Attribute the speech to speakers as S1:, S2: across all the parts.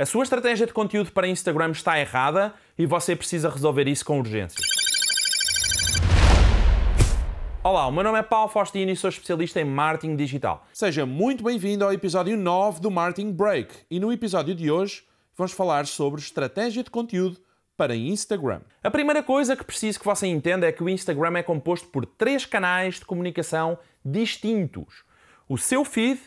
S1: A sua estratégia de conteúdo para Instagram está errada e você precisa resolver isso com urgência. Olá, o meu nome é Paulo Faustino e sou especialista em marketing digital.
S2: Seja muito bem-vindo ao episódio 9 do Marketing Break. E no episódio de hoje vamos falar sobre estratégia de conteúdo para Instagram.
S1: A primeira coisa que preciso que você entenda é que o Instagram é composto por três canais de comunicação distintos. O seu feed,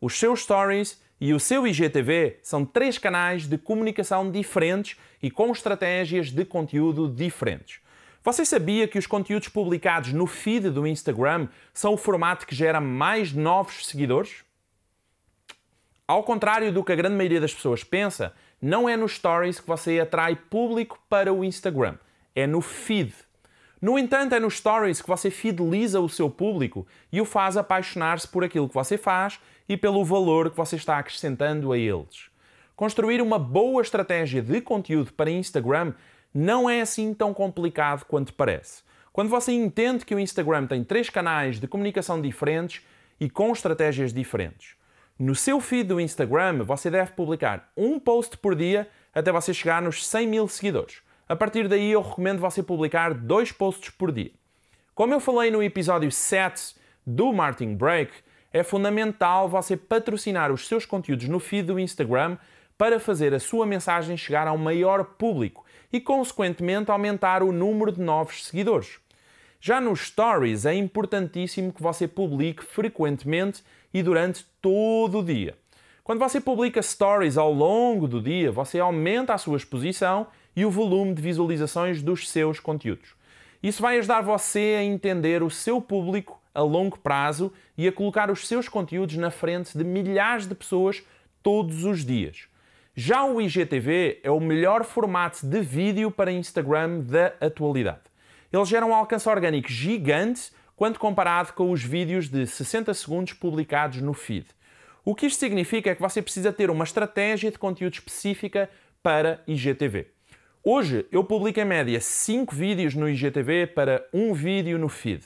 S1: os seus stories e o seu IGTV são três canais de comunicação diferentes e com estratégias de conteúdo diferentes. Você sabia que os conteúdos publicados no feed do Instagram são o formato que gera mais novos seguidores? Ao contrário do que a grande maioria das pessoas pensa, não é nos stories que você atrai público para o Instagram, é no feed. No entanto, é nos stories que você fideliza o seu público e o faz apaixonar-se por aquilo que você faz e pelo valor que você está acrescentando a eles. Construir uma boa estratégia de conteúdo para Instagram não é assim tão complicado quanto parece. Quando você entende que o Instagram tem três canais de comunicação diferentes e com estratégias diferentes. No seu feed do Instagram, você deve publicar um post por dia até você chegar nos 100 mil seguidores. A partir daí, eu recomendo você publicar dois posts por dia. Como eu falei no episódio 7 do Marketing Break, é fundamental você patrocinar os seus conteúdos no feed do Instagram para fazer a sua mensagem chegar ao maior público e, consequentemente, aumentar o número de novos seguidores. Já nos Stories é importantíssimo que você publique frequentemente e durante todo o dia. Quando você publica Stories ao longo do dia, você aumenta a sua exposição e o volume de visualizações dos seus conteúdos. Isso vai ajudar você a entender o seu público a longo prazo e a colocar os seus conteúdos na frente de milhares de pessoas todos os dias. Já o IGTV é o melhor formato de vídeo para Instagram da atualidade. Ele gera um alcance orgânico gigante quando comparado com os vídeos de 60 segundos publicados no feed. O que isto significa é que você precisa ter uma estratégia de conteúdo específica para IGTV. Hoje eu publico em média 5 vídeos no IGTV para um vídeo no feed.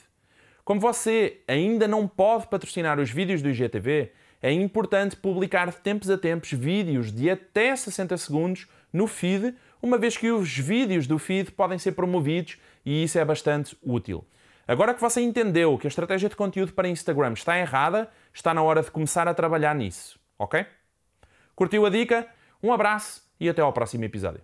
S1: Como você ainda não pode patrocinar os vídeos do IGTV, é importante publicar de tempos a tempos vídeos de até 60 segundos no feed, uma vez que os vídeos do feed podem ser promovidos e isso é bastante útil. Agora que você entendeu que a estratégia de conteúdo para Instagram está errada, está na hora de começar a trabalhar nisso, ok? Curtiu a dica? Um abraço e até ao próximo episódio.